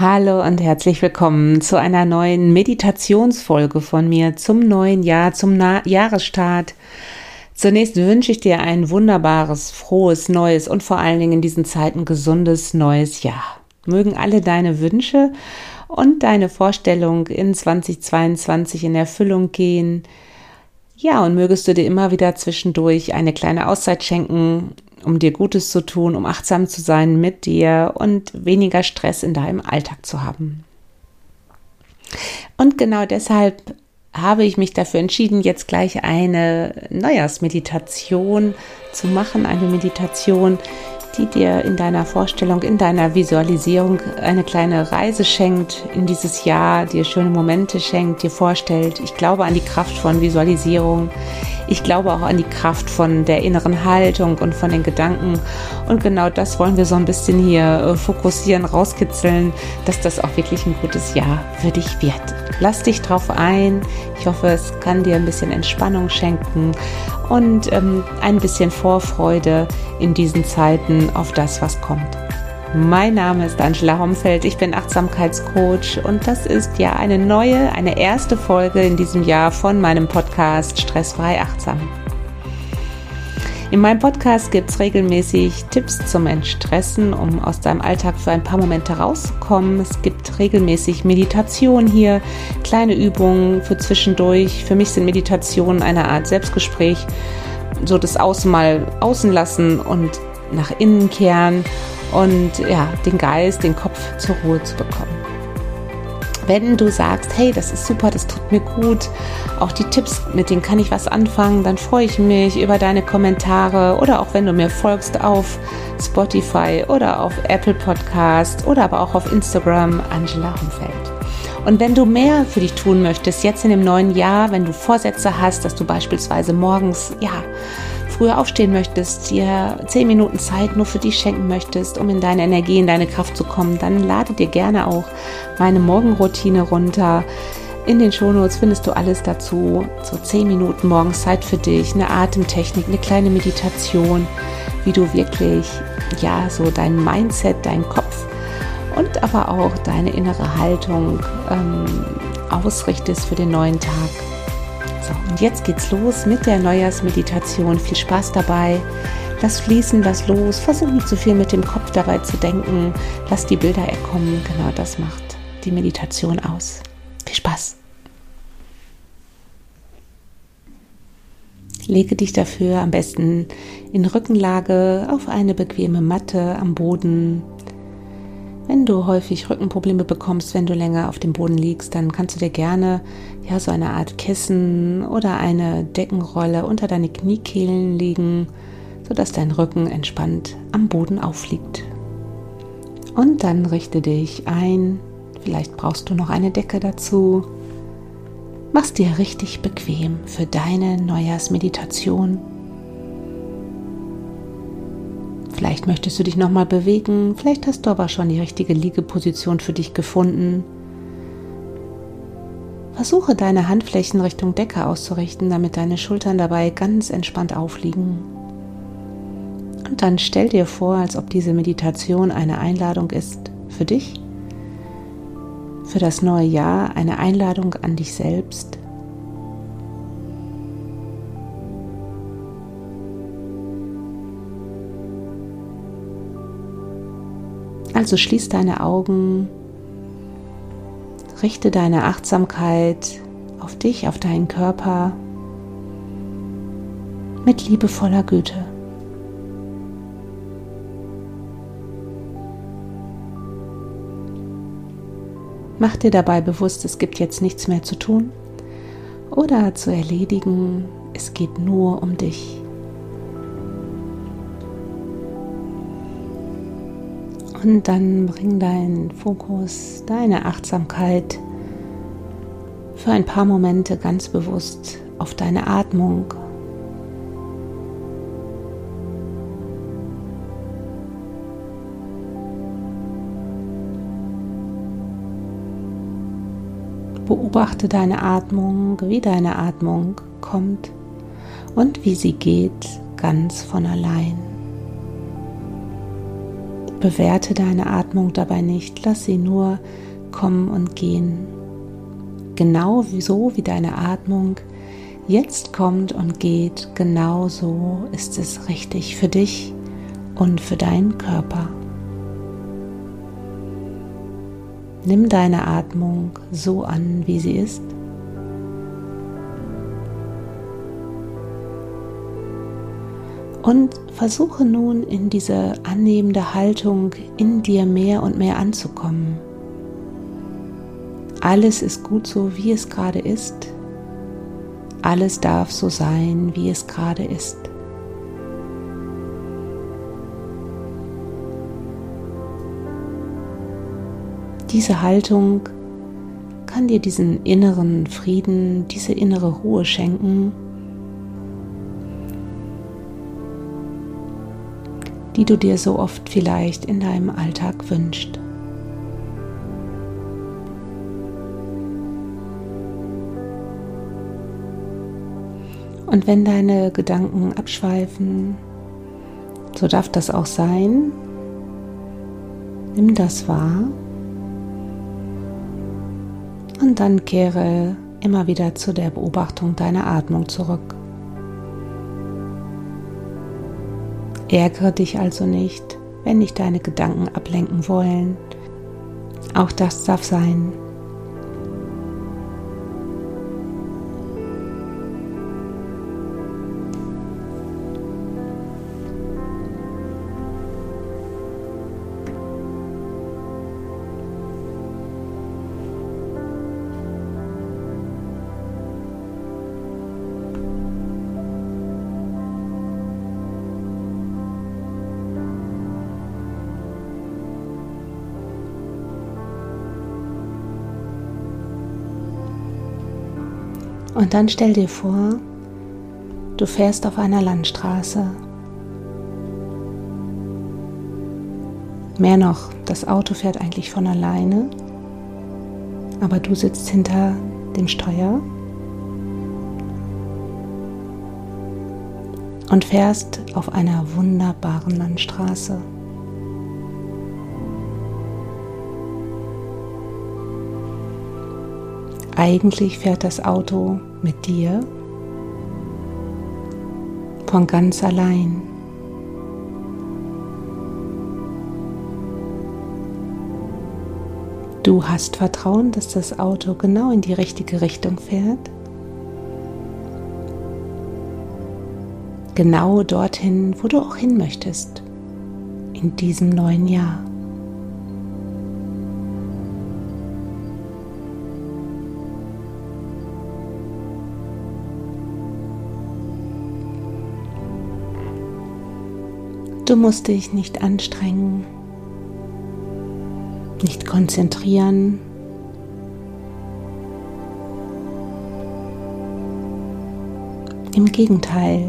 Hallo und herzlich willkommen zu einer neuen Meditationsfolge von mir zum neuen Jahr, zum Na Jahresstart. Zunächst wünsche ich dir ein wunderbares, frohes, neues und vor allen Dingen in diesen Zeiten gesundes neues Jahr. Mögen alle deine Wünsche und deine Vorstellung in 2022 in Erfüllung gehen. Ja, und mögest du dir immer wieder zwischendurch eine kleine Auszeit schenken, um dir Gutes zu tun, um achtsam zu sein mit dir und weniger Stress in deinem Alltag zu haben. Und genau deshalb habe ich mich dafür entschieden, jetzt gleich eine Neujahrsmeditation zu machen, eine Meditation, die dir in deiner Vorstellung, in deiner Visualisierung eine kleine Reise schenkt in dieses Jahr, dir schöne Momente schenkt, dir vorstellt. Ich glaube an die Kraft von Visualisierung. Ich glaube auch an die Kraft von der inneren Haltung und von den Gedanken. Und genau das wollen wir so ein bisschen hier äh, fokussieren, rauskitzeln, dass das auch wirklich ein gutes Jahr für dich wird. Lass dich drauf ein. Ich hoffe, es kann dir ein bisschen Entspannung schenken und ähm, ein bisschen Vorfreude in diesen Zeiten auf das, was kommt. Mein Name ist Angela Homfeld, ich bin Achtsamkeitscoach und das ist ja eine neue, eine erste Folge in diesem Jahr von meinem Podcast Stressfrei Achtsam. In meinem Podcast gibt es regelmäßig Tipps zum Entstressen, um aus deinem Alltag für ein paar Momente rauszukommen. Es gibt regelmäßig Meditation hier, kleine Übungen für zwischendurch. Für mich sind Meditationen eine Art Selbstgespräch, so das Außen mal außen lassen und nach innen kehren und ja, den Geist, den Kopf zur Ruhe zu bekommen wenn du sagst, hey, das ist super, das tut mir gut, auch die Tipps, mit denen kann ich was anfangen, dann freue ich mich über deine Kommentare oder auch wenn du mir folgst auf Spotify oder auf Apple Podcast oder aber auch auf Instagram Angela Umfeld. Und wenn du mehr für dich tun möchtest, jetzt in dem neuen Jahr, wenn du Vorsätze hast, dass du beispielsweise morgens, ja, früher aufstehen möchtest, dir zehn Minuten Zeit nur für dich schenken möchtest, um in deine Energie, in deine Kraft zu kommen, dann lade dir gerne auch meine Morgenroutine runter. In den Shownotes findest du alles dazu. So zehn Minuten morgens Zeit für dich, eine Atemtechnik, eine kleine Meditation, wie du wirklich, ja, so dein Mindset, dein Kopf und aber auch deine innere Haltung ähm, ausrichtest für den neuen Tag. So, und jetzt geht's los mit der Neujahrsmeditation. Viel Spaß dabei. Lass fließen, lass los. Versuch nicht zu viel mit dem Kopf dabei zu denken. Lass die Bilder erkommen. Genau das macht die Meditation aus. Viel Spaß. Lege dich dafür am besten in Rückenlage auf eine bequeme Matte am Boden wenn du häufig Rückenprobleme bekommst, wenn du länger auf dem Boden liegst, dann kannst du dir gerne ja so eine Art Kissen oder eine Deckenrolle unter deine Kniekehlen legen, sodass dein Rücken entspannt am Boden aufliegt. Und dann richte dich ein. Vielleicht brauchst du noch eine Decke dazu. Mach's dir richtig bequem für deine Neujahrsmeditation. Vielleicht möchtest du dich nochmal bewegen, vielleicht hast du aber schon die richtige Liegeposition für dich gefunden. Versuche deine Handflächen Richtung Decke auszurichten, damit deine Schultern dabei ganz entspannt aufliegen. Und dann stell dir vor, als ob diese Meditation eine Einladung ist für dich, für das neue Jahr, eine Einladung an dich selbst, Also schließ deine Augen, richte deine Achtsamkeit auf dich, auf deinen Körper mit liebevoller Güte. Mach dir dabei bewusst, es gibt jetzt nichts mehr zu tun oder zu erledigen, es geht nur um dich. Und dann bring deinen Fokus, deine Achtsamkeit für ein paar Momente ganz bewusst auf deine Atmung. Beobachte deine Atmung, wie deine Atmung kommt und wie sie geht ganz von allein. Bewerte deine Atmung dabei nicht, lass sie nur kommen und gehen. Genau so wie deine Atmung jetzt kommt und geht, genau so ist es richtig für dich und für deinen Körper. Nimm deine Atmung so an, wie sie ist. Und versuche nun in diese annehmende Haltung in dir mehr und mehr anzukommen. Alles ist gut so, wie es gerade ist. Alles darf so sein, wie es gerade ist. Diese Haltung kann dir diesen inneren Frieden, diese innere Ruhe schenken, die du dir so oft vielleicht in deinem Alltag wünschst. Und wenn deine Gedanken abschweifen, so darf das auch sein. Nimm das wahr und dann kehre immer wieder zu der Beobachtung deiner Atmung zurück. Ärgere dich also nicht, wenn dich deine Gedanken ablenken wollen. Auch das darf sein. Und dann stell dir vor, du fährst auf einer Landstraße. Mehr noch, das Auto fährt eigentlich von alleine, aber du sitzt hinter dem Steuer und fährst auf einer wunderbaren Landstraße. Eigentlich fährt das Auto mit dir von ganz allein. Du hast Vertrauen, dass das Auto genau in die richtige Richtung fährt. Genau dorthin, wo du auch hin möchtest, in diesem neuen Jahr. Du musst dich nicht anstrengen, nicht konzentrieren. Im Gegenteil,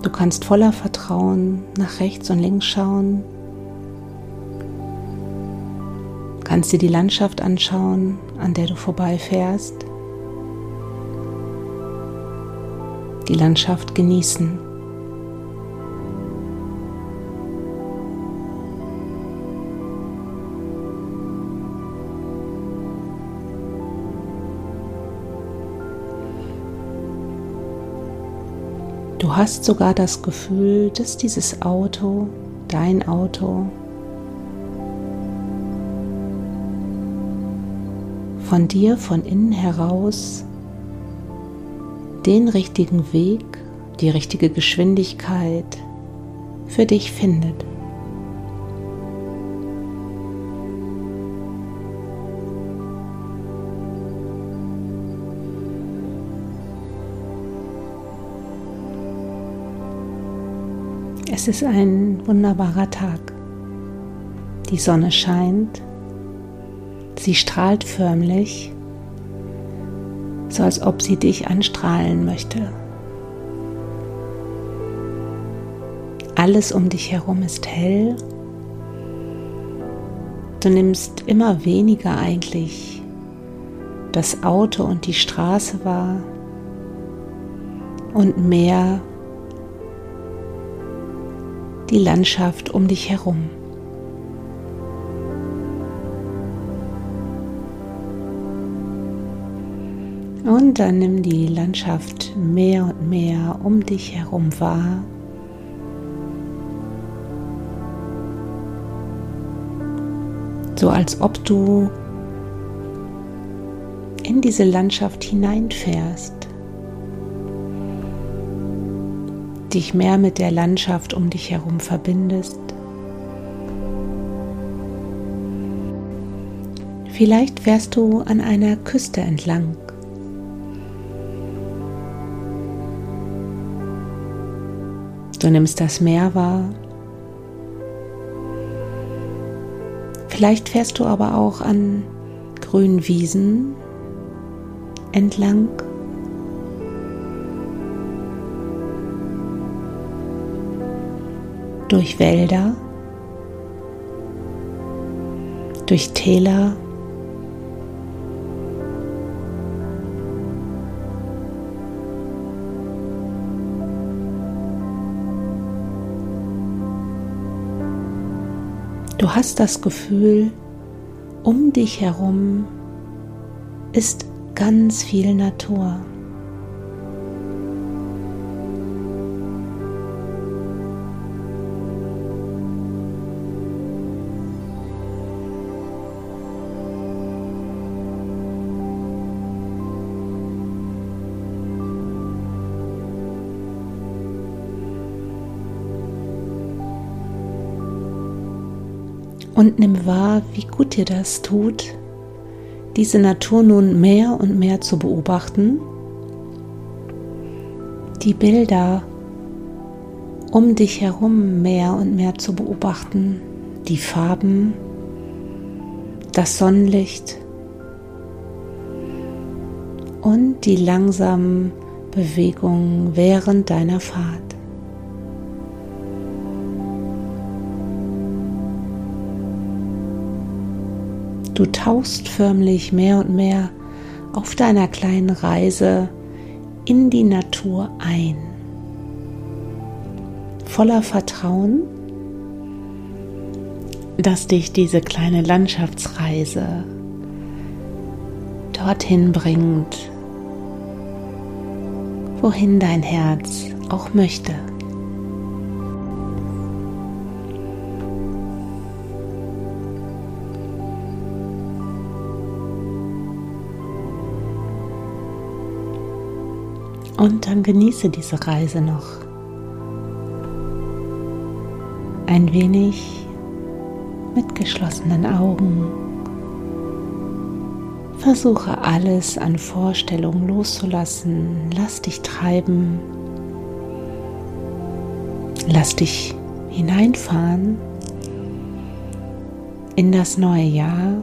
du kannst voller Vertrauen nach rechts und links schauen, kannst dir die Landschaft anschauen, an der du vorbeifährst, die Landschaft genießen. Du hast sogar das Gefühl, dass dieses Auto, dein Auto, von dir von innen heraus den richtigen Weg, die richtige Geschwindigkeit für dich findet. Es ist ein wunderbarer Tag. Die Sonne scheint. Sie strahlt förmlich, so als ob sie dich anstrahlen möchte. Alles um dich herum ist hell. Du nimmst immer weniger eigentlich das Auto und die Straße wahr und mehr die Landschaft um dich herum. Und dann nimm die Landschaft mehr und mehr um dich herum wahr. So als ob du in diese Landschaft hineinfährst. Dich mehr mit der Landschaft um dich herum verbindest. Vielleicht fährst du an einer Küste entlang. Du nimmst das Meer wahr. Vielleicht fährst du aber auch an grünen Wiesen entlang. Durch Wälder, durch Täler, Du hast das Gefühl, um dich herum ist ganz viel Natur. Und nimm wahr, wie gut dir das tut, diese Natur nun mehr und mehr zu beobachten, die Bilder um dich herum mehr und mehr zu beobachten, die Farben, das Sonnenlicht und die langsamen Bewegungen während deiner Fahrt. Tauchst förmlich mehr und mehr auf deiner kleinen Reise in die Natur ein. Voller Vertrauen, dass dich diese kleine Landschaftsreise dorthin bringt, wohin dein Herz auch möchte. Und dann genieße diese Reise noch. Ein wenig mit geschlossenen Augen. Versuche alles an Vorstellungen loszulassen. Lass dich treiben. Lass dich hineinfahren in das neue Jahr